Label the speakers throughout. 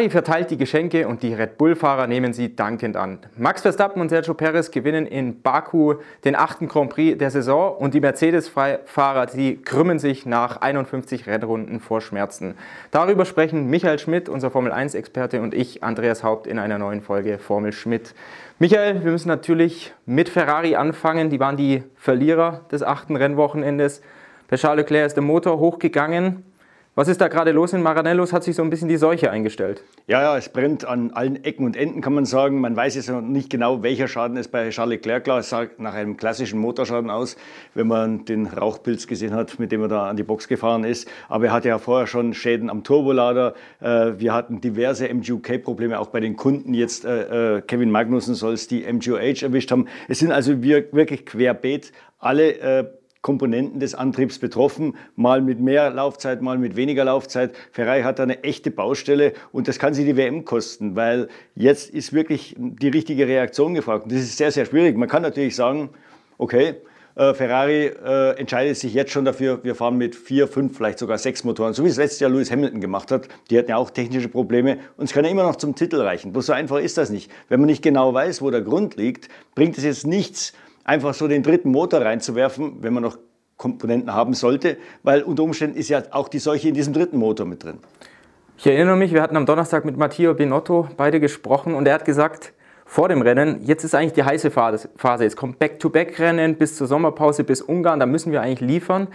Speaker 1: Ferrari verteilt die Geschenke und die Red Bull-Fahrer nehmen sie dankend an. Max Verstappen und Sergio Perez gewinnen in Baku den achten Grand Prix der Saison und die Mercedes-Fahrer, die krümmen sich nach 51 Rennrunden vor Schmerzen. Darüber sprechen Michael Schmidt, unser Formel-1-Experte, und ich, Andreas Haupt, in einer neuen Folge Formel Schmidt. Michael, wir müssen natürlich mit Ferrari anfangen. Die waren die Verlierer des achten Rennwochenendes. Bei Charles Leclerc ist der Motor hochgegangen. Was ist da gerade los in Maranellos? Hat sich so ein bisschen die Seuche eingestellt?
Speaker 2: Ja, ja, es brennt an allen Ecken und Enden, kann man sagen. Man weiß jetzt noch nicht genau, welcher Schaden es bei Charles Leclerc. Es sah nach einem klassischen Motorschaden aus, wenn man den Rauchpilz gesehen hat, mit dem er da an die Box gefahren ist. Aber er hatte ja vorher schon Schäden am Turbolader. Äh, wir hatten diverse MGUK-Probleme, auch bei den Kunden. Jetzt äh, äh, Kevin Magnussen soll es die MGUH erwischt haben. Es sind also wirklich querbeet alle Komponenten des Antriebs betroffen, mal mit mehr Laufzeit, mal mit weniger Laufzeit. Ferrari hat da eine echte Baustelle und das kann sie die WM kosten, weil jetzt ist wirklich die richtige Reaktion gefragt. Und das ist sehr, sehr schwierig. Man kann natürlich sagen, okay, äh, Ferrari äh, entscheidet sich jetzt schon dafür, wir fahren mit vier, fünf, vielleicht sogar sechs Motoren, so wie es letztes Jahr Lewis Hamilton gemacht hat. Die hatten ja auch technische Probleme und es kann ja immer noch zum Titel reichen. Bloß so einfach ist das nicht. Wenn man nicht genau weiß, wo der Grund liegt, bringt es jetzt nichts, einfach so den dritten Motor reinzuwerfen, wenn man noch Komponenten haben sollte, weil unter Umständen ist ja auch die Seuche in diesem dritten Motor mit drin.
Speaker 1: Ich erinnere mich, wir hatten am Donnerstag mit Matteo Binotto beide gesprochen und er hat gesagt, vor dem Rennen, jetzt ist eigentlich die heiße Phase. Jetzt kommt Back-to-Back-Rennen bis zur Sommerpause, bis Ungarn, da müssen wir eigentlich liefern.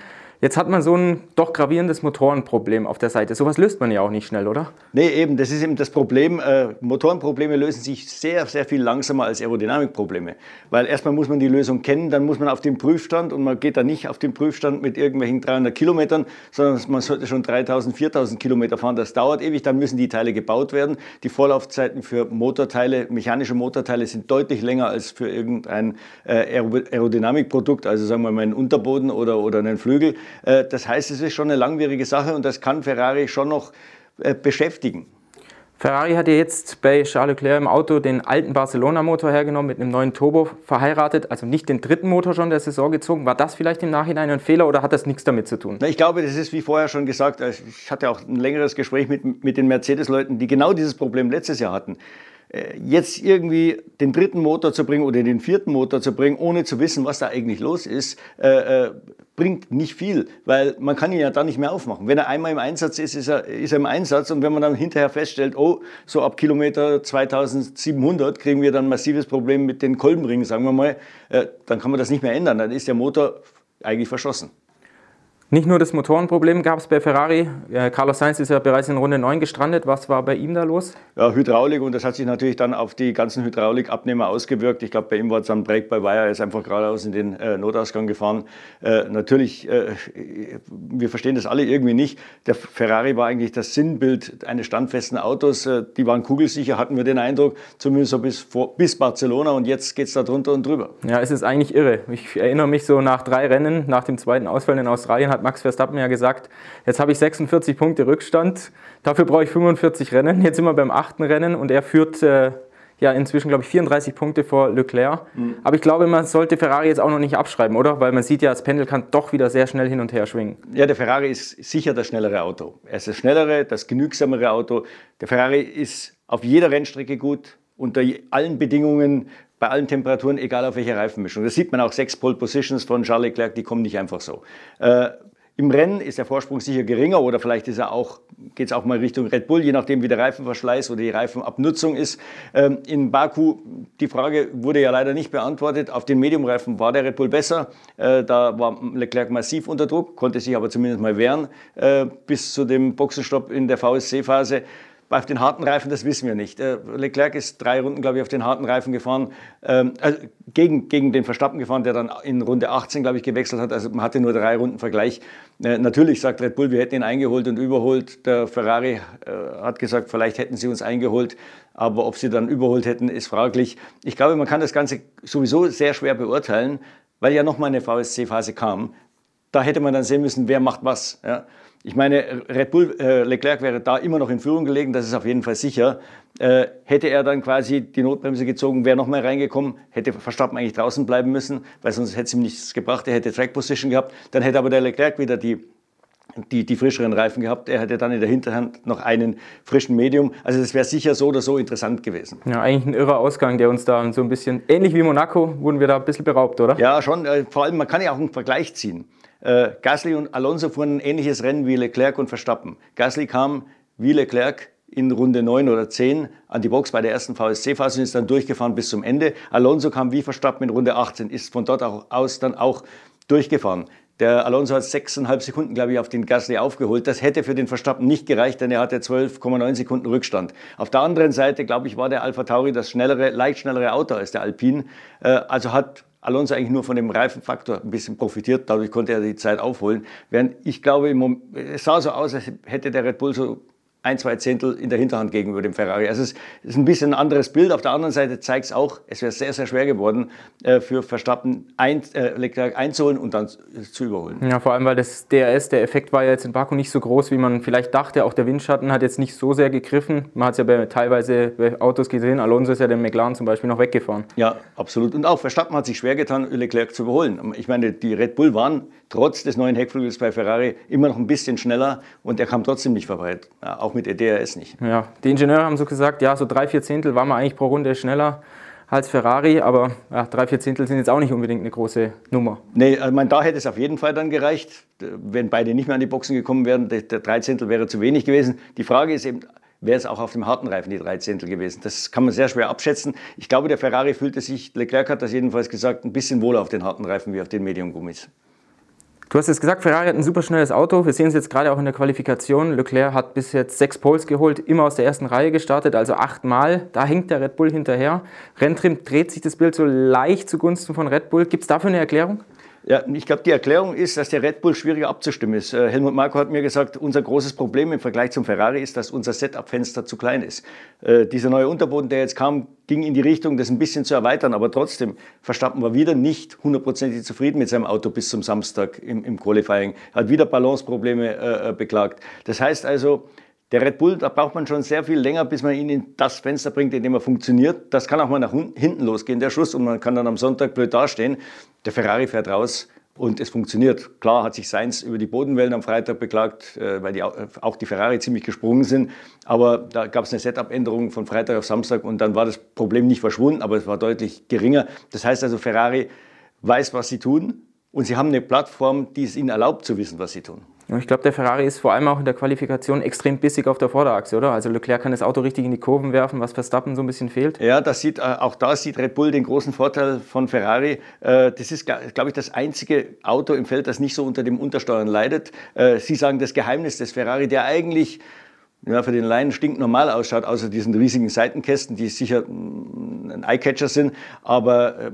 Speaker 1: Jetzt hat man so ein doch gravierendes Motorenproblem auf der Seite. Sowas löst man ja auch nicht schnell, oder?
Speaker 2: Nee, eben, das ist eben das Problem. Äh, Motorenprobleme lösen sich sehr, sehr viel langsamer als Aerodynamikprobleme. Weil erstmal muss man die Lösung kennen, dann muss man auf den Prüfstand und man geht da nicht auf den Prüfstand mit irgendwelchen 300 Kilometern, sondern man sollte schon 3000, 4000 Kilometer fahren. Das dauert ewig, dann müssen die Teile gebaut werden. Die Vorlaufzeiten für Motorteile, mechanische Motorteile sind deutlich länger als für irgendein äh, Aerodynamikprodukt, also sagen wir mal einen Unterboden oder, oder einen Flügel. Äh, das heißt, es ist schon eine langwierige Sache und das kann Ferrari schon noch äh, beschäftigen.
Speaker 1: Ferrari hat ja jetzt bei Charles Leclerc im Auto den alten Barcelona-Motor hergenommen, mit einem neuen Turbo verheiratet, also nicht den dritten Motor schon der Saison gezogen. War das vielleicht im Nachhinein ein Fehler oder hat das nichts damit zu tun?
Speaker 2: Ich glaube, das ist wie vorher schon gesagt, also ich hatte auch ein längeres Gespräch mit, mit den Mercedes-Leuten, die genau dieses Problem letztes Jahr hatten. Äh, jetzt irgendwie den dritten Motor zu bringen oder den vierten Motor zu bringen, ohne zu wissen, was da eigentlich los ist, äh, äh, bringt nicht viel, weil man kann ihn ja dann nicht mehr aufmachen. Wenn er einmal im Einsatz ist, ist er, ist er im Einsatz und wenn man dann hinterher feststellt, oh, so ab Kilometer 2700 kriegen wir dann ein massives Problem mit den Kolbenringen, sagen wir mal, äh, dann kann man das nicht mehr ändern, dann ist der Motor eigentlich verschossen.
Speaker 1: Nicht nur das Motorenproblem gab es bei Ferrari. Carlos Sainz ist ja bereits in Runde 9 gestrandet. Was war bei ihm da los?
Speaker 2: Ja, Hydraulik und das hat sich natürlich dann auf die ganzen Hydraulikabnehmer ausgewirkt. Ich glaube, bei ihm war es am Break by Wire, er ist einfach geradeaus in den äh, Notausgang gefahren. Äh, natürlich, äh, wir verstehen das alle irgendwie nicht. Der Ferrari war eigentlich das Sinnbild eines standfesten Autos. Äh, die waren kugelsicher, hatten wir den Eindruck, zumindest so bis, vor, bis Barcelona und jetzt geht es da drunter und drüber.
Speaker 1: Ja, es ist eigentlich irre. Ich erinnere mich so nach drei Rennen, nach dem zweiten Ausfall in Australien, hat Max Verstappen ja gesagt, jetzt habe ich 46 Punkte Rückstand, dafür brauche ich 45 Rennen. Jetzt sind wir beim achten Rennen und er führt äh, ja inzwischen, glaube ich, 34 Punkte vor Leclerc. Mhm. Aber ich glaube, man sollte Ferrari jetzt auch noch nicht abschreiben, oder? Weil man sieht ja, das Pendel kann doch wieder sehr schnell hin und her schwingen.
Speaker 2: Ja, der Ferrari ist sicher das schnellere Auto. Er ist das schnellere, das genügsamere Auto. Der Ferrari ist auf jeder Rennstrecke gut, unter allen Bedingungen bei allen Temperaturen, egal auf welcher Reifenmischung. Das sieht man auch, sechs Pole Positions von Charles Leclerc, die kommen nicht einfach so. Äh, Im Rennen ist der Vorsprung sicher geringer oder vielleicht ist er auch, geht es auch mal Richtung Red Bull, je nachdem wie der Reifenverschleiß oder die Reifenabnutzung ist. Ähm, in Baku, die Frage wurde ja leider nicht beantwortet. Auf den Mediumreifen war der Red Bull besser. Äh, da war Leclerc massiv unter Druck, konnte sich aber zumindest mal wehren äh, bis zu dem Boxenstopp in der VSC-Phase. Auf den harten Reifen, das wissen wir nicht. Äh, Leclerc ist drei Runden, glaube ich, auf den harten Reifen gefahren, ähm, also gegen, gegen den Verstappen gefahren, der dann in Runde 18, glaube ich, gewechselt hat. Also man hatte nur drei Runden Vergleich. Äh, natürlich sagt Red Bull, wir hätten ihn eingeholt und überholt. Der Ferrari äh, hat gesagt, vielleicht hätten sie uns eingeholt. Aber ob sie dann überholt hätten, ist fraglich. Ich glaube, man kann das Ganze sowieso sehr schwer beurteilen, weil ja nochmal eine VSC-Phase kam. Da hätte man dann sehen müssen, wer macht was. Ja. Ich meine, Red Bull, äh, Leclerc wäre da immer noch in Führung gelegen, das ist auf jeden Fall sicher. Äh, hätte er dann quasi die Notbremse gezogen, wäre noch mal reingekommen, hätte Verstappen eigentlich draußen bleiben müssen, weil sonst hätte es ihm nichts gebracht, er hätte Track Position gehabt. Dann hätte aber der Leclerc wieder die die, die frischeren Reifen gehabt. Er hätte dann in der Hinterhand noch einen frischen Medium. Also das wäre sicher so oder so interessant gewesen.
Speaker 1: Ja, eigentlich ein irrer Ausgang, der uns da so ein bisschen, ähnlich wie Monaco, wurden wir da ein bisschen beraubt, oder?
Speaker 2: Ja, schon. Äh, vor allem, man kann ja auch einen Vergleich ziehen. Äh, Gasly und Alonso fuhren ein ähnliches Rennen wie Leclerc und Verstappen. Gasly kam wie Leclerc in Runde 9 oder 10 an die Box bei der ersten VSC-Phase und ist dann durchgefahren bis zum Ende. Alonso kam wie Verstappen in Runde 18, ist von dort aus dann auch durchgefahren. Der Alonso hat sechseinhalb Sekunden, glaube ich, auf den Gasly aufgeholt. Das hätte für den Verstappen nicht gereicht, denn er hatte 12,9 Sekunden Rückstand. Auf der anderen Seite, glaube ich, war der Alpha Tauri das schnellere, leicht schnellere Auto als der Alpine. Äh, also hat Alonso eigentlich nur von dem Reifenfaktor ein bisschen profitiert. Dadurch konnte er die Zeit aufholen. Während ich glaube, es sah so aus, als hätte der Red Bull so ein, zwei Zehntel in der Hinterhand gegenüber dem Ferrari. Also es ist ein bisschen ein anderes Bild. Auf der anderen Seite zeigt es auch, es wäre sehr, sehr schwer geworden, äh, für Verstappen ein, äh, Leclerc einzuholen und dann zu überholen.
Speaker 1: Ja, vor allem, weil das DRS, der Effekt war ja jetzt in Baku nicht so groß, wie man vielleicht dachte. Auch der Windschatten hat jetzt nicht so sehr gegriffen. Man hat es ja bei, teilweise bei Autos gesehen. Alonso ist ja den McLaren zum Beispiel noch weggefahren.
Speaker 2: Ja, absolut. Und auch Verstappen hat sich schwer getan, Leclerc zu überholen. Ich meine, die Red Bull waren trotz des neuen Heckflügels bei Ferrari immer noch ein bisschen schneller und er kam trotzdem nicht vorbei. Auch mit der DRS nicht.
Speaker 1: Ja, die Ingenieure haben so gesagt, ja, so drei, vier Zehntel waren wir eigentlich pro Runde schneller als Ferrari, aber ja, drei, vier Zehntel sind jetzt auch nicht unbedingt eine große Nummer.
Speaker 2: Nee, ich meine, da hätte es auf jeden Fall dann gereicht, wenn beide nicht mehr an die Boxen gekommen wären. Der, der drei Zehntel wäre zu wenig gewesen. Die Frage ist eben, wäre es auch auf dem harten Reifen die drei Zehntel gewesen. Das kann man sehr schwer abschätzen. Ich glaube, der Ferrari fühlte sich, Leclerc hat das jedenfalls gesagt, ein bisschen wohler auf den harten Reifen wie auf den Medium-Gummis.
Speaker 1: Du hast es gesagt, Ferrari hat ein super schnelles Auto. Wir sehen es jetzt gerade auch in der Qualifikation. Leclerc hat bis jetzt sechs Poles geholt, immer aus der ersten Reihe gestartet, also achtmal. Da hängt der Red Bull hinterher. Renntrim dreht sich das Bild so leicht zugunsten von Red Bull. Gibt es dafür eine Erklärung?
Speaker 2: Ja, ich glaube, die Erklärung ist, dass der Red Bull schwieriger abzustimmen ist. Äh, Helmut Marko hat mir gesagt, unser großes Problem im Vergleich zum Ferrari ist, dass unser Setup-Fenster zu klein ist. Äh, dieser neue Unterboden, der jetzt kam, ging in die Richtung, das ein bisschen zu erweitern, aber trotzdem, Verstappen war wieder nicht hundertprozentig zufrieden mit seinem Auto bis zum Samstag im, im Qualifying, hat wieder Balanceprobleme äh, äh beklagt. Das heißt also, der Red Bull, da braucht man schon sehr viel länger, bis man ihn in das Fenster bringt, in dem er funktioniert. Das kann auch mal nach hinten losgehen, der Schuss, und man kann dann am Sonntag blöd dastehen. Der Ferrari fährt raus und es funktioniert. Klar hat sich Sainz über die Bodenwellen am Freitag beklagt, äh, weil die, auch die Ferrari ziemlich gesprungen sind. Aber da gab es eine Setup-Änderung von Freitag auf Samstag und dann war das Problem nicht verschwunden, aber es war deutlich geringer. Das heißt also, Ferrari weiß, was sie tun und sie haben eine Plattform, die es ihnen erlaubt zu wissen, was sie tun.
Speaker 1: Ich glaube, der Ferrari ist vor allem auch in der Qualifikation extrem bissig auf der Vorderachse, oder? Also Leclerc kann das Auto richtig in die Kurven werfen, was Verstappen so ein bisschen fehlt.
Speaker 2: Ja, das sieht, äh, auch da sieht Red Bull den großen Vorteil von Ferrari. Äh, das ist, glaube ich, das einzige Auto im Feld, das nicht so unter dem Untersteuern leidet. Äh, Sie sagen, das Geheimnis des Ferrari, der eigentlich ja, für den Laien stinknormal ausschaut, außer diesen riesigen Seitenkästen, die sicher mm, ein Eyecatcher sind. Aber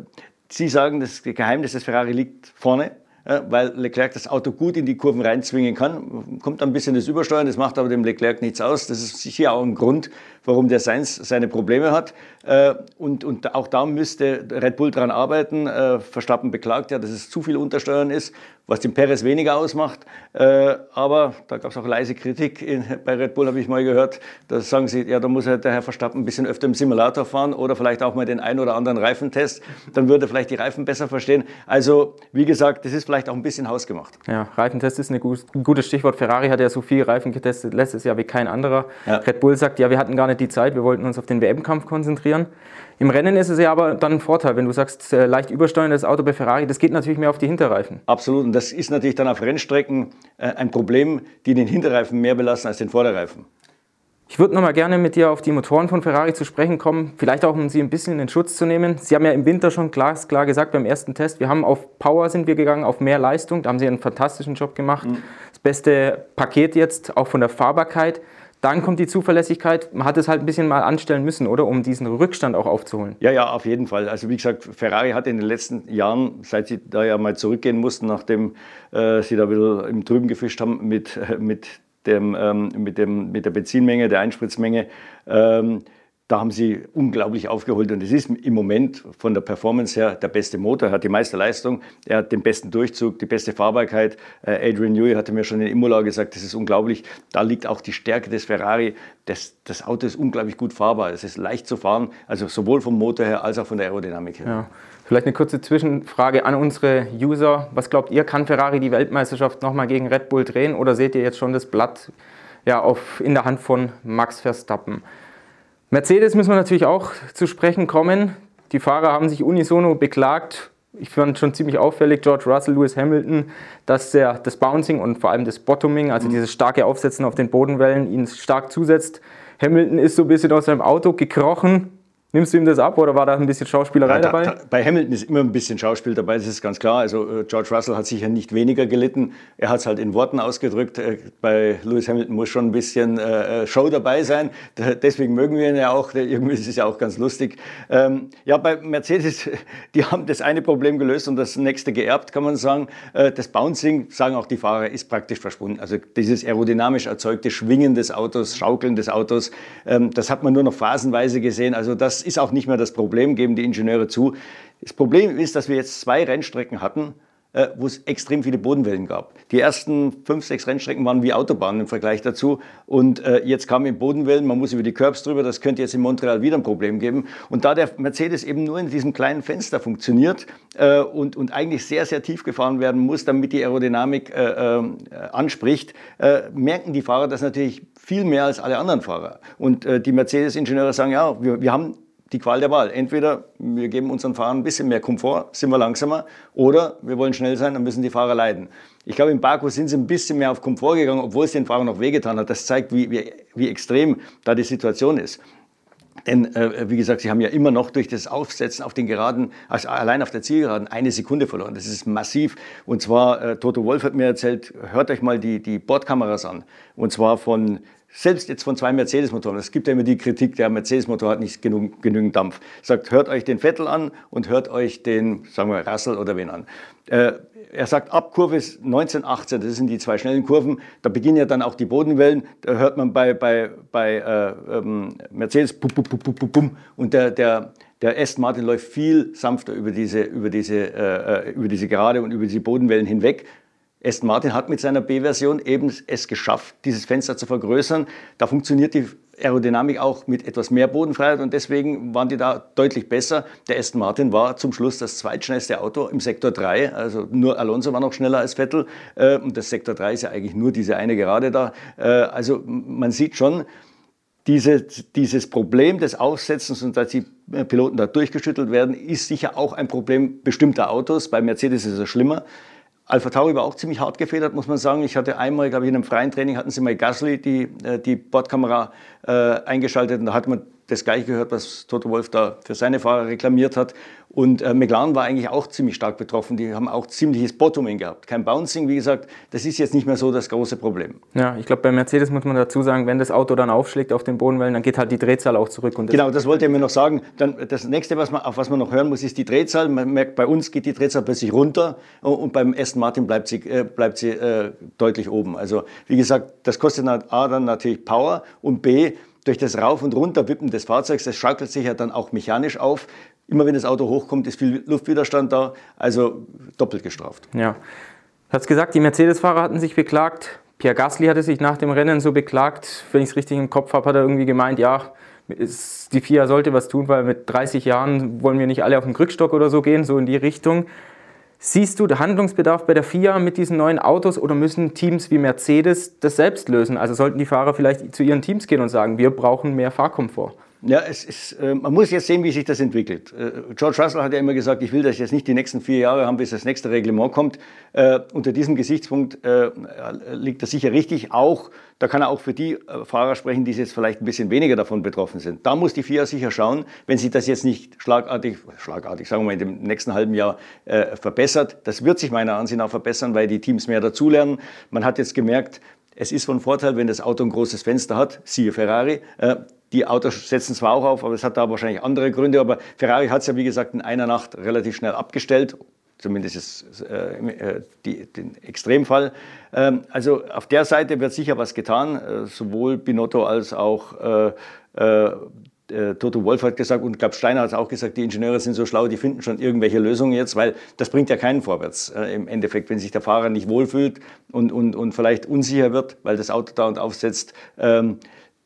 Speaker 2: Sie sagen, das Geheimnis des Ferrari liegt vorne weil Leclerc das Auto gut in die Kurven reinzwingen kann. Kommt ein bisschen das Übersteuern, das macht aber dem Leclerc nichts aus. Das ist sicher auch ein Grund, warum der Sainz seine Probleme hat. Äh, und, und auch da müsste Red Bull dran arbeiten. Äh, Verstappen beklagt ja, dass es zu viel Untersteuern ist, was dem Perez weniger ausmacht. Äh, aber da gab es auch leise Kritik in, bei Red Bull, habe ich mal gehört. Da sagen sie, ja, da muss halt der Herr Verstappen ein bisschen öfter im Simulator fahren oder vielleicht auch mal den einen oder anderen Reifentest. Dann würde er vielleicht die Reifen besser verstehen. Also, wie gesagt, das ist vielleicht auch ein bisschen hausgemacht.
Speaker 1: Ja, Reifentest ist ein gutes Stichwort. Ferrari hat ja so viel Reifen getestet letztes Jahr wie kein anderer. Ja. Red Bull sagt, ja, wir hatten gar nicht die Zeit, wir wollten uns auf den WM-Kampf konzentrieren. Im Rennen ist es ja aber dann ein Vorteil, wenn du sagst, äh, leicht übersteuerndes Auto bei Ferrari, das geht natürlich mehr auf die Hinterreifen.
Speaker 2: Absolut, und das ist natürlich dann auf Rennstrecken äh, ein Problem, die den Hinterreifen mehr belasten als den Vorderreifen.
Speaker 1: Ich würde noch mal gerne mit dir auf die Motoren von Ferrari zu sprechen kommen, vielleicht auch um sie ein bisschen in den Schutz zu nehmen. Sie haben ja im Winter schon klar, klar gesagt beim ersten Test, wir haben auf Power sind wir gegangen, auf mehr Leistung, da haben sie einen fantastischen Job gemacht. Mhm. Das beste Paket jetzt, auch von der Fahrbarkeit. Dann kommt die Zuverlässigkeit. Man hat es halt ein bisschen mal anstellen müssen, oder? Um diesen Rückstand auch aufzuholen.
Speaker 2: Ja, ja, auf jeden Fall. Also wie gesagt, Ferrari hat in den letzten Jahren, seit sie da ja mal zurückgehen mussten, nachdem äh, sie da wieder im Trüben gefischt haben mit, mit, dem, ähm, mit, dem, mit der Benzinmenge, der Einspritzmenge, ähm, da haben sie unglaublich aufgeholt und es ist im Moment von der Performance her der beste Motor, er hat die meiste Leistung, er hat den besten Durchzug, die beste Fahrbarkeit. Äh, Adrian Newey hatte mir schon in Imola gesagt, das ist unglaublich. Da liegt auch die Stärke des Ferrari. Das, das Auto ist unglaublich gut fahrbar, es ist leicht zu fahren, also sowohl vom Motor her als auch von der Aerodynamik her.
Speaker 1: Ja. Vielleicht eine kurze Zwischenfrage an unsere User. Was glaubt ihr, kann Ferrari die Weltmeisterschaft nochmal gegen Red Bull drehen oder seht ihr jetzt schon das Blatt ja, auf, in der Hand von Max Verstappen? Mercedes müssen wir natürlich auch zu sprechen kommen. Die Fahrer haben sich unisono beklagt. Ich fand schon ziemlich auffällig, George Russell, Lewis Hamilton, dass der, das Bouncing und vor allem das Bottoming, also mhm. dieses starke Aufsetzen auf den Bodenwellen, ihnen stark zusetzt. Hamilton ist so ein bisschen aus seinem Auto gekrochen, Nimmst du ihm das ab oder war da ein bisschen Schauspielerei ja, da, dabei? Da,
Speaker 2: bei Hamilton ist immer ein bisschen Schauspiel dabei, das ist ganz klar. Also äh, George Russell hat sicher nicht weniger gelitten. Er hat es halt in Worten ausgedrückt. Äh, bei Lewis Hamilton muss schon ein bisschen äh, äh Show dabei sein. deswegen mögen wir ihn ja auch. Irgendwie ist es ja auch ganz lustig. Ähm, ja, bei Mercedes, die haben das eine Problem gelöst und das nächste geerbt, kann man sagen. Das Bouncing, sagen auch die Fahrer, ist praktisch verschwunden. Also dieses aerodynamisch erzeugte Schwingen des Autos, Schaukeln des Autos, ähm, das hat man nur noch phasenweise gesehen. Also das ist auch nicht mehr das Problem, geben die Ingenieure zu. Das Problem ist, dass wir jetzt zwei Rennstrecken hatten, äh, wo es extrem viele Bodenwellen gab. Die ersten fünf, sechs Rennstrecken waren wie Autobahnen im Vergleich dazu. Und äh, jetzt kamen Bodenwellen, man muss über die Curbs drüber, das könnte jetzt in Montreal wieder ein Problem geben. Und da der Mercedes eben nur in diesem kleinen Fenster funktioniert äh, und, und eigentlich sehr, sehr tief gefahren werden muss, damit die Aerodynamik anspricht, merken die Fahrer das natürlich viel mehr als alle anderen Fahrer. Und die Mercedes-Ingenieure sagen, ja, wir, wir haben die Qual der Wahl. Entweder wir geben unseren Fahrern ein bisschen mehr Komfort, sind wir langsamer, oder wir wollen schnell sein, dann müssen die Fahrer leiden. Ich glaube, in Baku sind sie ein bisschen mehr auf Komfort gegangen, obwohl es den Fahrern noch wehgetan hat. Das zeigt, wie, wie, wie extrem da die Situation ist. Denn, äh, wie gesagt, sie haben ja immer noch durch das Aufsetzen auf den Geraden, also allein auf der Zielgeraden, eine Sekunde verloren. Das ist massiv. Und zwar, äh, Toto Wolf hat mir erzählt, hört euch mal die, die Bordkameras an. Und zwar von selbst jetzt von zwei Mercedes-Motoren, es gibt ja immer die Kritik, der Mercedes-Motor hat nicht genug, genügend Dampf. Sagt, hört euch den Vettel an und hört euch den, sagen wir, Russell oder wen an. Äh, er sagt, ab Kurve 19, 18, das sind die zwei schnellen Kurven, da beginnen ja dann auch die Bodenwellen, da hört man bei, bei, bei äh, ähm, Mercedes, bum, bum, bum, bum, bum, und der, der, der Aston Martin läuft viel sanfter über diese, über, diese, äh, äh über diese Gerade und über diese Bodenwellen hinweg. Aston Martin hat mit seiner B-Version eben es geschafft, dieses Fenster zu vergrößern. Da funktioniert die Aerodynamik auch mit etwas mehr Bodenfreiheit und deswegen waren die da deutlich besser. Der Aston Martin war zum Schluss das zweitschnellste Auto im Sektor 3, also nur Alonso war noch schneller als Vettel äh, und das Sektor 3 ist ja eigentlich nur diese eine Gerade da. Äh, also man sieht schon, diese, dieses Problem des Aufsetzens und dass die Piloten da durchgeschüttelt werden, ist sicher auch ein Problem bestimmter Autos. Bei Mercedes ist es schlimmer. Alpha Tauri war auch ziemlich hart gefedert, muss man sagen. Ich hatte einmal, glaube ich, in einem freien Training hatten sie mal Gasly die, äh, die Bordkamera äh, eingeschaltet und da hat man das gleiche gehört, was Toto Wolf da für seine Fahrer reklamiert hat. Und äh, McLaren war eigentlich auch ziemlich stark betroffen. Die haben auch ziemliches Bottoming gehabt. Kein Bouncing, wie gesagt, das ist jetzt nicht mehr so das große Problem.
Speaker 1: Ja, ich glaube, bei Mercedes muss man dazu sagen, wenn das Auto dann aufschlägt auf den Bodenwellen, dann geht halt die Drehzahl auch zurück.
Speaker 2: Das genau, das wollte ich mir noch sagen. Dann, das nächste, was man, auf was man noch hören muss, ist die Drehzahl. Man merkt, bei uns geht die Drehzahl plötzlich runter und beim Aston Martin bleibt sie, äh, bleibt sie äh, deutlich oben. Also, wie gesagt, das kostet A dann natürlich Power und B, durch das Rauf- und Runterwippen des Fahrzeugs, das schaukelt sich ja dann auch mechanisch auf. Immer wenn das Auto hochkommt, ist viel Luftwiderstand da, also doppelt gestraft.
Speaker 1: Ja. Du hast gesagt, die Mercedes-Fahrer hatten sich beklagt. Pierre Gasly hatte sich nach dem Rennen so beklagt. Wenn ich es richtig im Kopf habe, hat er irgendwie gemeint, ja, die FIA sollte was tun, weil mit 30 Jahren wollen wir nicht alle auf den Krückstock oder so gehen, so in die Richtung. Siehst du Handlungsbedarf bei der FIA mit diesen neuen Autos oder müssen Teams wie Mercedes das selbst lösen? Also sollten die Fahrer vielleicht zu ihren Teams gehen und sagen, wir brauchen mehr Fahrkomfort?
Speaker 2: Ja, es ist, äh, man muss jetzt sehen, wie sich das entwickelt. Äh, George Russell hat ja immer gesagt, ich will das jetzt nicht die nächsten vier Jahre haben, bis das nächste Reglement kommt. Äh, unter diesem Gesichtspunkt äh, liegt das sicher richtig. Auch, da kann er auch für die äh, Fahrer sprechen, die jetzt vielleicht ein bisschen weniger davon betroffen sind. Da muss die FIA sicher schauen, wenn sich das jetzt nicht schlagartig, schlagartig, sagen wir mal, in dem nächsten halben Jahr äh, verbessert. Das wird sich meiner Ansicht nach verbessern, weil die Teams mehr dazulernen. Man hat jetzt gemerkt, es ist von Vorteil, wenn das Auto ein großes Fenster hat, siehe Ferrari. Die Autos setzen zwar auch auf, aber es hat da wahrscheinlich andere Gründe. Aber Ferrari hat es ja, wie gesagt, in einer Nacht relativ schnell abgestellt. Zumindest ist äh, äh, die, den Extremfall. Ähm, also auf der Seite wird sicher was getan. Äh, sowohl Binotto als auch äh, äh äh, Toto Wolf hat gesagt und glaube Steiner hat es auch gesagt, die Ingenieure sind so schlau, die finden schon irgendwelche Lösungen jetzt, weil das bringt ja keinen vorwärts äh, im Endeffekt, wenn sich der Fahrer nicht wohlfühlt und, und, und vielleicht unsicher wird, weil das Auto da und aufsetzt. Ähm,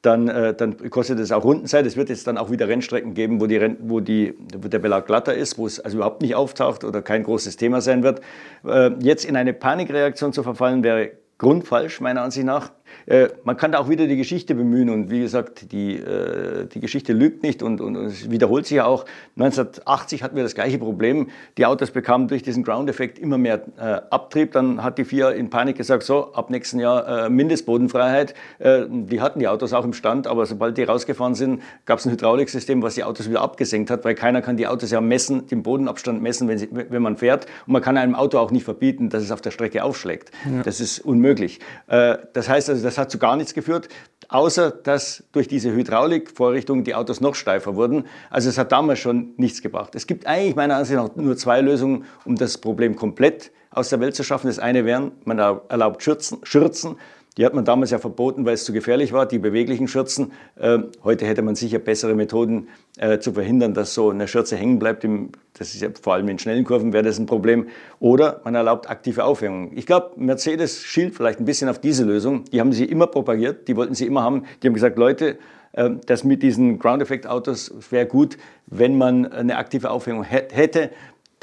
Speaker 2: dann, äh, dann kostet es auch Rundenzeit. Es wird jetzt dann auch wieder Rennstrecken geben, wo, die, wo, die, wo der Belag glatter ist, wo es also überhaupt nicht auftaucht oder kein großes Thema sein wird. Äh, jetzt in eine Panikreaktion zu verfallen, wäre grundfalsch, meiner Ansicht nach. Äh, man kann da auch wieder die Geschichte bemühen und wie gesagt, die, äh, die Geschichte lügt nicht und, und, und, es wiederholt sich ja auch. 1980 hatten wir das gleiche Problem. Die Autos bekamen durch diesen Ground-Effekt immer mehr äh, Abtrieb. Dann hat die FIA in Panik gesagt, so, ab nächsten Jahr äh, Mindestbodenfreiheit. Äh, die hatten die Autos auch im Stand, aber sobald die rausgefahren sind, gab es ein Hydrauliksystem, was die Autos wieder abgesenkt hat, weil keiner kann die Autos ja messen, den Bodenabstand messen, wenn, sie, wenn man fährt. Und man kann einem Auto auch nicht verbieten, dass es auf der Strecke aufschlägt. Ja. Das ist unmöglich. Das heißt also, das hat zu gar nichts geführt, außer dass durch diese Hydraulikvorrichtung die Autos noch steifer wurden. Also es hat damals schon nichts gebracht. Es gibt eigentlich meiner Ansicht nach nur zwei Lösungen, um das Problem komplett aus der Welt zu schaffen. Das eine wären, man erlaubt Schürzen, Schürzen die hat man damals ja verboten, weil es zu gefährlich war, die beweglichen Schürzen. Ähm, heute hätte man sicher bessere Methoden äh, zu verhindern, dass so eine Schürze hängen bleibt. Im, das ist ja vor allem in schnellen Kurven wäre das ein Problem. Oder man erlaubt aktive Aufhängung. Ich glaube, Mercedes schielt vielleicht ein bisschen auf diese Lösung. Die haben sie immer propagiert, die wollten sie immer haben. Die haben gesagt, Leute, äh, das mit diesen Ground-Effect-Autos wäre gut, wenn man eine aktive Aufhängung hätte.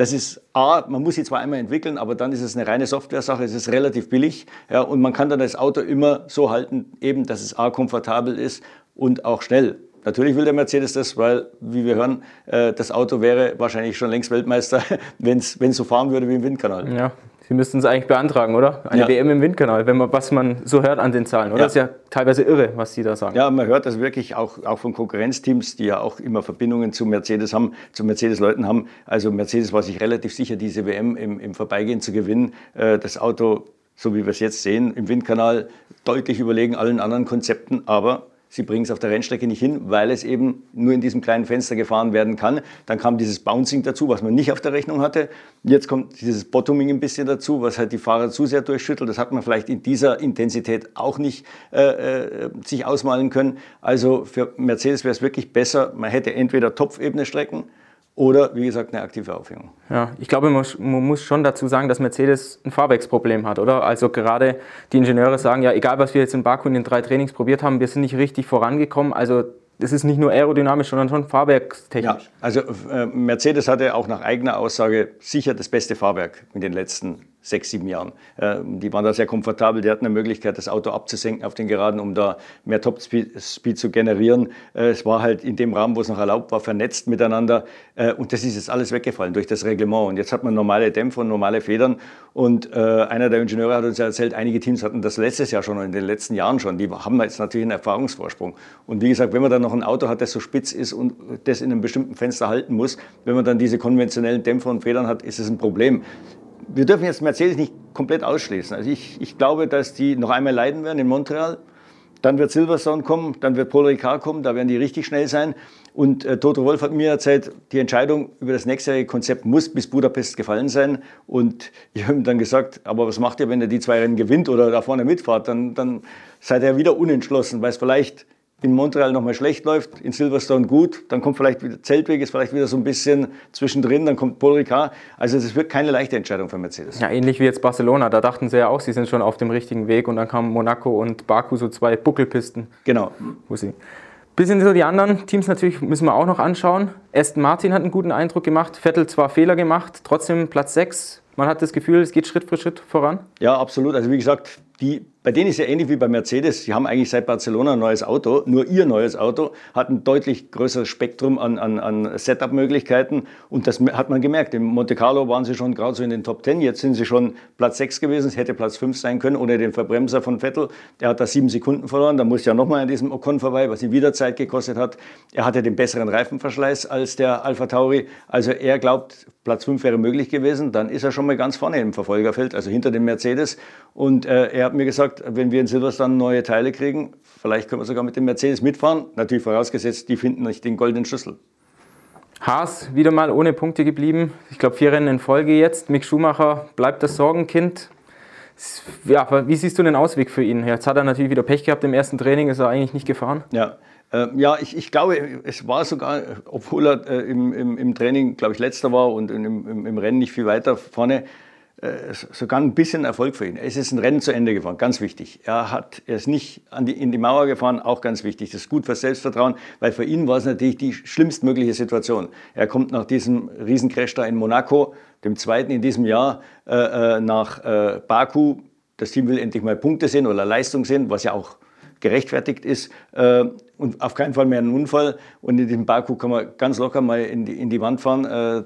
Speaker 2: Das ist A, man muss sie zwar einmal entwickeln, aber dann ist es eine reine Software-Sache, es ist relativ billig ja, und man kann dann das Auto immer so halten, eben, dass es A, komfortabel ist und auch schnell. Natürlich will der Mercedes das, weil, wie wir hören, äh, das Auto wäre wahrscheinlich schon längst Weltmeister, wenn es so fahren würde wie im Windkanal.
Speaker 1: Ja, Sie müssten es eigentlich beantragen, oder? Eine ja. WM im Windkanal, wenn man, was man so hört an den Zahlen, oder? Ja. Das ist ja teilweise irre, was Sie da sagen.
Speaker 2: Ja, man hört das wirklich auch, auch von Konkurrenzteams, die ja auch immer Verbindungen zu Mercedes haben, zu Mercedes-Leuten haben. Also Mercedes war sich relativ sicher, diese WM im, im Vorbeigehen zu gewinnen. Äh, das Auto, so wie wir es jetzt sehen, im Windkanal deutlich überlegen allen anderen Konzepten, aber Sie bringen es auf der Rennstrecke nicht hin, weil es eben nur in diesem kleinen Fenster gefahren werden kann. Dann kam dieses Bouncing dazu, was man nicht auf der Rechnung hatte. Jetzt kommt dieses Bottoming ein bisschen dazu, was halt die Fahrer zu sehr durchschüttelt. Das hat man vielleicht in dieser Intensität auch nicht äh, äh, sich ausmalen können. Also für Mercedes wäre es wirklich besser, man hätte entweder Topfebene Strecken oder wie gesagt eine aktive Aufhängung.
Speaker 1: Ja, ich glaube, man, muss schon dazu sagen, dass Mercedes ein Fahrwerksproblem hat, oder? Also gerade die Ingenieure sagen ja, egal was wir jetzt in Baku in den drei Trainings probiert haben, wir sind nicht richtig vorangekommen. Also das ist nicht nur aerodynamisch, sondern schon fahrwerkstechnisch.
Speaker 2: Ja, also äh, Mercedes hatte auch nach eigener Aussage sicher das beste Fahrwerk in den letzten sechs, sieben Jahren. Äh, die waren da sehr komfortabel, die hatten eine Möglichkeit, das Auto abzusenken auf den Geraden, um da mehr Topspeed zu generieren. Äh, es war halt in dem Rahmen, wo es noch erlaubt war, vernetzt miteinander. Äh, und das ist jetzt alles weggefallen durch das Reglement. Und jetzt hat man normale Dämpfer und normale Federn. Und einer der Ingenieure hat uns erzählt, einige Teams hatten das letztes Jahr schon, in den letzten Jahren schon. Die haben jetzt natürlich einen Erfahrungsvorsprung. Und wie gesagt, wenn man dann noch ein Auto hat, das so spitz ist und das in einem bestimmten Fenster halten muss, wenn man dann diese konventionellen Dämpfer und Federn hat, ist es ein Problem wir dürfen jetzt Mercedes nicht komplett ausschließen. Also ich, ich glaube, dass die noch einmal leiden werden in Montreal. Dann wird Silverstone kommen, dann wird Paul Ricard kommen, da werden die richtig schnell sein. Und äh, Toto Wolf hat mir erzählt, die Entscheidung über das nächste Konzept muss bis Budapest gefallen sein. Und ich habe ihm dann gesagt, aber was macht ihr, wenn er die zwei Rennen gewinnt oder da vorne mitfahrt? Dann, dann seid ihr wieder unentschlossen, weil es vielleicht in Montreal nochmal schlecht läuft, in Silverstone gut, dann kommt vielleicht wieder Zeltweg, ist vielleicht wieder so ein bisschen zwischendrin, dann kommt Paul Ricard. Also es wird keine leichte Entscheidung für Mercedes.
Speaker 1: Ja, ähnlich wie jetzt Barcelona, da dachten sie ja auch, sie sind schon auf dem richtigen Weg und dann kamen Monaco und Baku, so zwei Buckelpisten.
Speaker 2: Genau.
Speaker 1: Wo sie Bisschen so die anderen Teams natürlich müssen wir auch noch anschauen. Aston Martin hat einen guten Eindruck gemacht, Vettel zwar Fehler gemacht, trotzdem Platz 6. Man hat das Gefühl, es geht Schritt für Schritt voran.
Speaker 2: Ja, absolut. Also wie gesagt, die, bei denen ist ja ähnlich wie bei Mercedes. Sie haben eigentlich seit Barcelona ein neues Auto. Nur ihr neues Auto hat ein deutlich größeres Spektrum an, an, an Setup-Möglichkeiten. Und das hat man gemerkt. In Monte Carlo waren sie schon gerade so in den Top 10. Jetzt sind sie schon Platz 6 gewesen. Es hätte Platz 5 sein können ohne den Verbremser von Vettel. Der hat da sieben Sekunden verloren. Da musste ja nochmal an diesem Ocon vorbei, was ihn wieder Zeit gekostet hat. Er hatte den besseren Reifenverschleiß als der Alpha Tauri. Also er glaubt, Platz 5 wäre möglich gewesen. Dann ist er schon mal ganz vorne im Verfolgerfeld, also hinter dem Mercedes. Und äh, er hat mir gesagt, wenn wir in Silverstone neue Teile kriegen, vielleicht können wir sogar mit dem Mercedes mitfahren. Natürlich vorausgesetzt, die finden nicht den goldenen Schlüssel.
Speaker 1: Haas wieder mal ohne Punkte geblieben. Ich glaube, vier Rennen in Folge jetzt. Mick Schumacher bleibt das Sorgenkind. Ja, wie siehst du den Ausweg für ihn? Jetzt hat er natürlich wieder Pech gehabt im ersten Training, ist er eigentlich nicht gefahren.
Speaker 2: Ja, ja, ich, ich, glaube, es war sogar, obwohl er äh, im, im, im, Training, glaube ich, letzter war und im, im, Rennen nicht viel weiter vorne, äh, sogar ein bisschen Erfolg für ihn. Es ist ein Rennen zu Ende gefahren, ganz wichtig. Er, hat, er ist nicht die, in die Mauer gefahren, auch ganz wichtig. Das ist gut für Selbstvertrauen, weil für ihn war es natürlich die schlimmstmögliche Situation. Er kommt nach diesem Riesencrash da in Monaco, dem zweiten in diesem Jahr, äh, äh nach Baku. Das Team will endlich mal Punkte sehen oder Leistung sehen, was ja auch gerechtfertigt ist äh, und auf keinen Fall mehr ein Unfall. Und in diesem Baku kann man ganz locker mal in die, in die Wand fahren. Äh,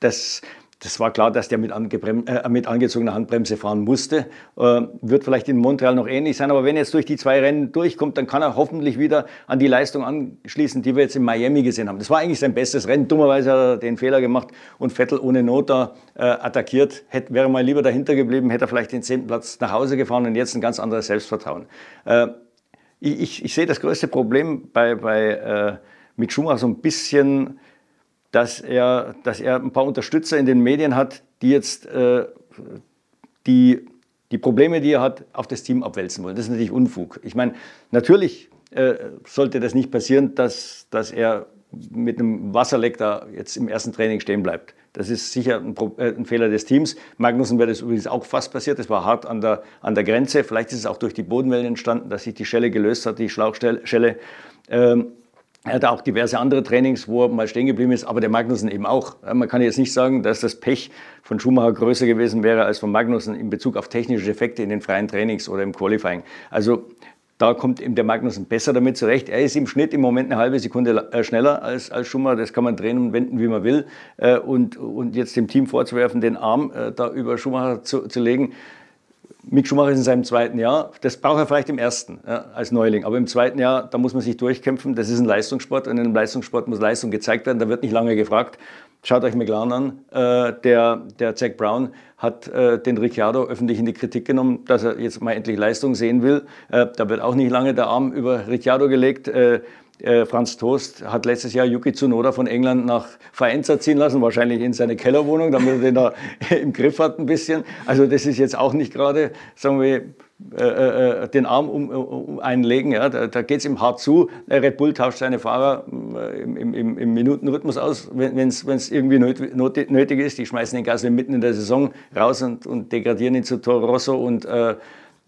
Speaker 2: das, das war klar, dass der mit, äh, mit angezogener Handbremse fahren musste. Äh, wird vielleicht in Montreal noch ähnlich sein, aber wenn er jetzt durch die zwei Rennen durchkommt, dann kann er hoffentlich wieder an die Leistung anschließen, die wir jetzt in Miami gesehen haben. Das war eigentlich sein bestes Rennen. Dummerweise hat er den Fehler gemacht und Vettel ohne Not da äh, attackiert. Hätte, wäre mal lieber dahinter geblieben, hätte er vielleicht den zehnten Platz nach Hause gefahren und jetzt ein ganz anderes Selbstvertrauen. Ich, ich, ich, sehe das größte Problem bei, bei äh, mit Schumacher so ein bisschen, dass er, dass er ein paar Unterstützer in den Medien hat, die jetzt äh, die, die Probleme, die er hat, auf das Team abwälzen wollen. Das ist natürlich Unfug. Ich meine, natürlich äh, sollte das nicht passieren, dass, dass er mit einem Wasserleck da jetzt im ersten Training stehen bleibt. Das ist sicher ein, äh, ein, Fehler des Teams. Magnussen wäre das übrigens auch fast passiert. Das war hart an der, an der Grenze. Vielleicht ist es auch durch die Bodenwellen entstanden, dass sich die Schelle gelöst hat, die Schlauchschelle. Ähm, er hat auch diverse andere Trainings, wo er mal stehen geblieben ist, aber der Magnussen eben auch. Man kann jetzt nicht sagen, dass das Pech von Schumacher größer gewesen wäre als von Magnussen in Bezug auf technische Effekte in den freien Trainings oder im Qualifying. Also da kommt eben der Magnussen besser damit zurecht. Er ist im Schnitt im Moment eine halbe Sekunde äh, schneller als, als Schumacher. Das kann man drehen und wenden, wie man will. Äh, und, und jetzt dem Team vorzuwerfen, den Arm äh, da über Schumacher zu, zu legen, Mick Schumacher ist in seinem zweiten Jahr. Das braucht er vielleicht im ersten ja, als Neuling. Aber im zweiten Jahr, da muss man sich durchkämpfen. Das ist ein Leistungssport. Und in einem Leistungssport muss Leistung gezeigt werden. Da wird nicht lange gefragt. Schaut euch McLaren an. Äh, der, der Zack Brown hat äh, den Ricciardo öffentlich in die Kritik genommen, dass er jetzt mal endlich Leistung sehen will. Äh, da wird auch nicht lange der Arm über Ricciardo gelegt. Äh, äh, Franz Toast hat letztes Jahr Yuki Tsunoda von England nach Faenza ziehen lassen, wahrscheinlich in seine Kellerwohnung, damit er den da im Griff hat ein bisschen. Also das ist jetzt auch nicht gerade, sagen wir, äh, äh, äh, den Arm um, um einlegen. Ja. Da, da geht es ihm hart zu. Red Bull tauscht seine Fahrer im, im, im Minutenrhythmus aus, wenn es irgendwie nötig ist. Die schmeißen den Gasly mitten in der Saison raus und, und degradieren ihn zu Toro Rosso und, äh,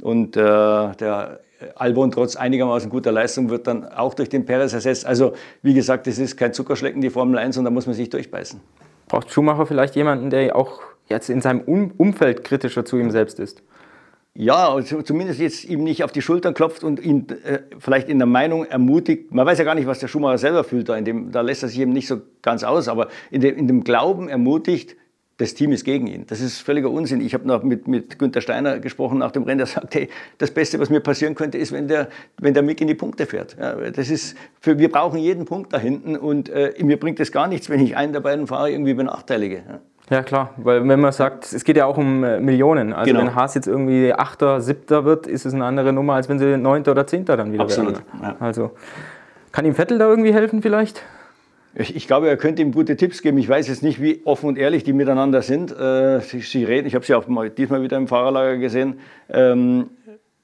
Speaker 2: und äh, der Albon trotz einigermaßen guter Leistung wird dann auch durch den Perez ersetzt. Also wie gesagt, das ist kein Zuckerschlecken, die Formel 1, und da muss man sich durchbeißen.
Speaker 1: Braucht Schumacher vielleicht jemanden, der auch jetzt in seinem Umfeld kritischer zu ihm selbst ist?
Speaker 2: Ja, also zumindest jetzt ihm nicht auf die Schultern klopft und ihn äh, vielleicht in der Meinung ermutigt. Man weiß ja gar nicht, was der Schumacher selber fühlt. Da, in dem, da lässt er sich eben nicht so ganz aus, aber in dem, in dem Glauben ermutigt, das Team ist gegen ihn. Das ist völliger Unsinn. Ich habe noch mit, mit Günther Steiner gesprochen nach dem Rennen, der sagt, hey, das Beste, was mir passieren könnte, ist, wenn der, wenn der Mick in die Punkte fährt. Ja, das ist für, wir brauchen jeden Punkt da hinten und äh, mir bringt es gar nichts, wenn ich einen der beiden Fahrer irgendwie benachteilige. Ja.
Speaker 1: Ja, klar, weil wenn man sagt, es geht ja auch um äh, Millionen. Also genau. wenn Haas jetzt irgendwie Achter, Siebter wird, ist es eine andere Nummer, als wenn sie Neunter oder Zehnter dann wieder
Speaker 2: Absolut. werden.
Speaker 1: Ja. Also kann ihm Vettel da irgendwie helfen vielleicht?
Speaker 2: Ich, glaube, er könnte ihm gute Tipps geben. Ich weiß jetzt nicht, wie offen und ehrlich die miteinander sind. Äh, sie, sie, reden, ich habe sie auch mal, diesmal wieder im Fahrerlager gesehen. Ähm,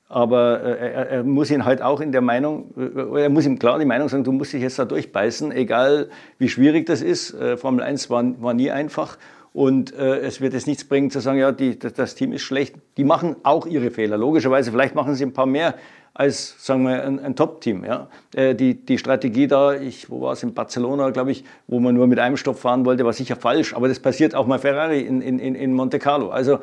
Speaker 2: aber äh, er, er, muss ihn halt auch in der Meinung, äh, er muss ihm klar die Meinung sagen, du musst dich jetzt da durchbeißen, egal wie schwierig das ist. Äh, Formel 1 war, war nie einfach. Und äh, es wird jetzt nichts bringen zu sagen, ja, die, das, Team ist schlecht. Die machen auch ihre Fehler. Logischerweise, vielleicht machen sie ein paar mehr als, sagen wir, ein, ein Top-Team. Ja. Äh, die, die Strategie da, ich, wo war es, in Barcelona, glaube ich, wo man nur mit einem Stopp fahren wollte, war sicher falsch. Aber das passiert auch mal Ferrari in, in, in Monte Carlo. Also,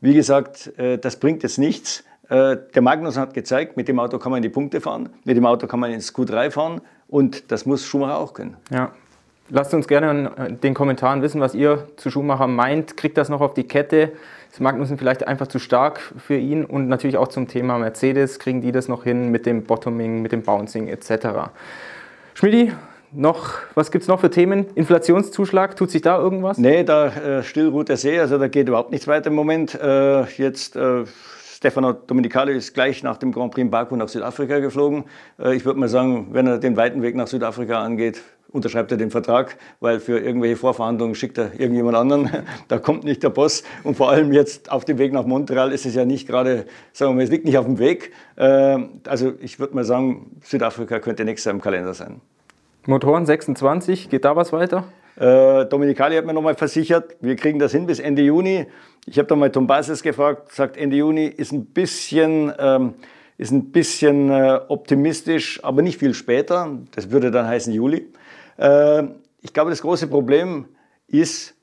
Speaker 2: wie gesagt, äh, das bringt jetzt nichts. Äh, der Magnus hat gezeigt, mit dem Auto kann man in die Punkte fahren, mit dem Auto kann man ins Q3 fahren und das muss Schumacher auch können.
Speaker 1: Ja, Lasst uns gerne in den Kommentaren wissen, was ihr zu Schumacher meint. Kriegt das noch auf die Kette? Ist Magnussen vielleicht einfach zu stark für ihn? Und natürlich auch zum Thema Mercedes. Kriegen die das noch hin mit dem Bottoming, mit dem Bouncing etc.? Schmidi, noch, was gibt es noch für Themen? Inflationszuschlag, tut sich da irgendwas?
Speaker 2: Nee, da äh, still ruht der See, also da geht überhaupt nichts weiter im Moment. Äh, jetzt äh, Stefano Domenicali ist gleich nach dem Grand Prix in Baku nach Südafrika geflogen. Äh, ich würde mal sagen, wenn er den weiten Weg nach Südafrika angeht, unterschreibt er den Vertrag, weil für irgendwelche Vorverhandlungen schickt er irgendjemand anderen. Da kommt nicht der Boss. Und vor allem jetzt auf dem Weg nach Montreal ist es ja nicht gerade, sagen wir mal, es liegt nicht auf dem Weg. Ähm, also ich würde mal sagen, Südafrika könnte nächstes Jahr im Kalender sein.
Speaker 1: Motoren 26, geht da was weiter?
Speaker 2: Äh, Dominikali hat mir nochmal versichert, wir kriegen das hin bis Ende Juni. Ich habe da mal Tom Basis gefragt, sagt Ende Juni ist ein bisschen, ähm, ist ein bisschen äh, optimistisch, aber nicht viel später. Das würde dann heißen Juli. Äh, ich glaube, das große Problem ist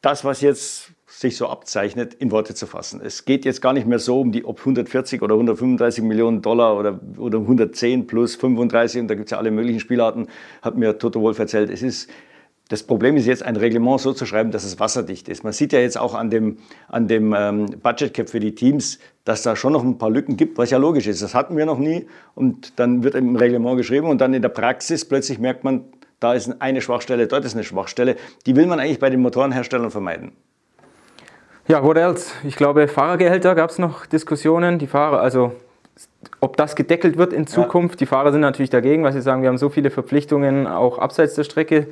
Speaker 2: das, was jetzt sich so abzeichnet, in Worte zu fassen. Es geht jetzt gar nicht mehr so um die, ob 140 oder 135 Millionen Dollar oder, oder 110 plus 35, und da gibt es ja alle möglichen Spielarten, hat mir Toto Wolf erzählt. Es ist, das Problem ist jetzt, ein Reglement so zu schreiben, dass es wasserdicht ist. Man sieht ja jetzt auch an dem, an dem ähm, Budget Cap für die Teams, dass da schon noch ein paar Lücken gibt, was ja logisch ist. Das hatten wir noch nie und dann wird im Reglement geschrieben und dann in der Praxis plötzlich merkt man, da ist eine Schwachstelle, dort ist eine Schwachstelle. Die will man eigentlich bei den Motorenherstellern vermeiden.
Speaker 1: Ja, what else? Ich glaube, Fahrergehälter gab es noch Diskussionen. Die Fahrer, also ob das gedeckelt wird in Zukunft. Ja. Die Fahrer sind natürlich dagegen, weil sie sagen, wir haben so viele Verpflichtungen auch abseits der Strecke.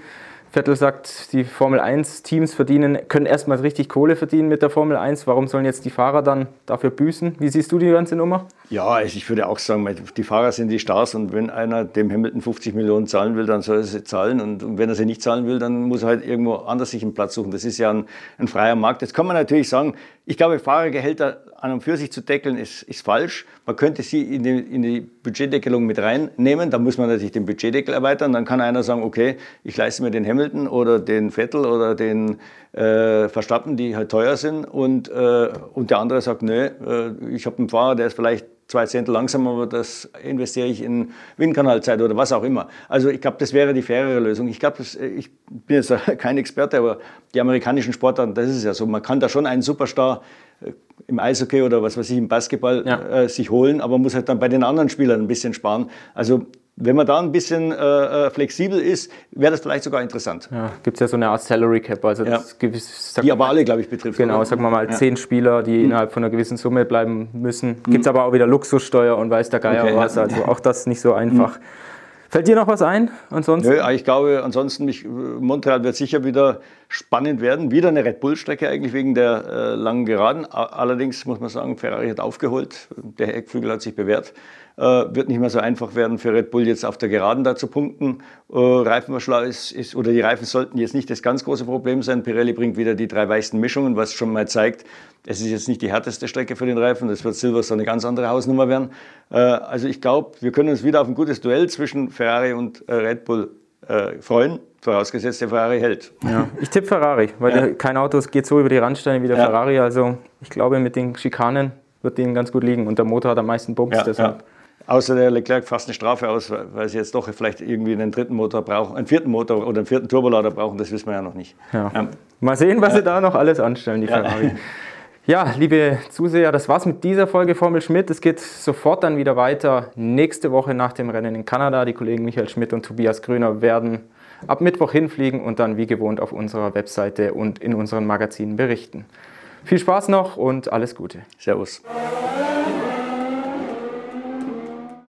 Speaker 1: Vettel sagt, die Formel 1-Teams verdienen, können erstmal richtig Kohle verdienen mit der Formel 1. Warum sollen jetzt die Fahrer dann dafür büßen? Wie siehst du die ganze Nummer?
Speaker 2: Ja, ich würde auch sagen, die Fahrer sind die Stars und wenn einer dem Hamilton 50 Millionen zahlen will, dann soll er sie zahlen und wenn er sie nicht zahlen will, dann muss er halt irgendwo anders sich einen Platz suchen. Das ist ja ein, ein freier Markt. Jetzt kann man natürlich sagen, ich glaube, Fahrergehälter an und für sich zu deckeln ist, ist falsch. Man könnte sie in die, in die Budgetdeckelung mit reinnehmen. Da muss man natürlich den Budgetdeckel erweitern. Dann kann einer sagen, okay, ich leiste mir den Hamilton oder den Vettel oder den äh, Verstappen, die halt teuer sind. Und, äh, und der andere sagt, nö, äh, ich habe einen Fahrer, der ist vielleicht zwei Zehntel langsamer, aber das investiere ich in Windkanalzeit oder was auch immer. Also ich glaube, das wäre die fairere Lösung. Ich glaube, ich bin jetzt kein Experte, aber die amerikanischen Sportarten, das ist ja so. Man kann da schon einen Superstar äh, im Eishockey oder was weiß ich, im Basketball ja. äh, sich holen, aber muss halt dann bei den anderen Spielern ein bisschen sparen. Also wenn man da ein bisschen äh, äh flexibel ist, wäre das vielleicht sogar interessant.
Speaker 1: Ja, gibt es ja so eine Art Salary Cap. Also
Speaker 2: ja. gewiss, die aber alle, glaube ich, betrifft.
Speaker 1: Genau, oder? sagen wir mal ja. zehn Spieler, die mhm. innerhalb von einer gewissen Summe bleiben müssen. Mhm. Gibt es aber auch wieder Luxussteuer und weiß der Geier okay, was. Also auch das nicht so einfach. Mhm. Fällt dir noch was ein?
Speaker 2: Ansonsten? Nö, ich glaube, ansonsten, mich, Montreal wird sicher wieder spannend werden. Wieder eine Red Bull-Strecke eigentlich wegen der äh, langen Geraden. Allerdings muss man sagen, Ferrari hat aufgeholt. Der Eckflügel hat sich bewährt. Äh, wird nicht mehr so einfach werden für Red Bull jetzt auf der Geraden da zu punkten. Äh, Reifenverschlag ist, ist, oder die Reifen sollten jetzt nicht das ganz große Problem sein. Pirelli bringt wieder die drei weißen Mischungen, was schon mal zeigt, es ist jetzt nicht die härteste Strecke für den Reifen. Das wird Silverstone eine ganz andere Hausnummer werden. Äh, also ich glaube, wir können uns wieder auf ein gutes Duell zwischen Ferrari und Red Bull freuen. Vorausgesetzt, der Ferrari hält.
Speaker 1: Ja, ich tippe Ferrari, weil ja. kein Auto geht so über die Randsteine wie der ja. Ferrari. Also ich glaube, mit den Schikanen wird denen ganz gut liegen und der Motor hat am meisten Bums. Deshalb.
Speaker 2: Außer der Leclerc fasst eine Strafe aus, weil sie jetzt doch vielleicht irgendwie einen dritten Motor brauchen, einen vierten Motor oder einen vierten Turbolader brauchen, das wissen wir ja noch nicht.
Speaker 1: Ja. Ähm, Mal sehen, was sie da noch alles anstellen, die Ferrari. Ja, liebe Zuseher, das war's mit dieser Folge Formel Schmidt. Es geht sofort dann wieder weiter. Nächste Woche nach dem Rennen in Kanada. Die Kollegen Michael Schmidt und Tobias Grüner werden ab Mittwoch hinfliegen und dann wie gewohnt auf unserer Webseite und in unseren Magazinen berichten. Viel Spaß noch und alles Gute.
Speaker 2: Servus.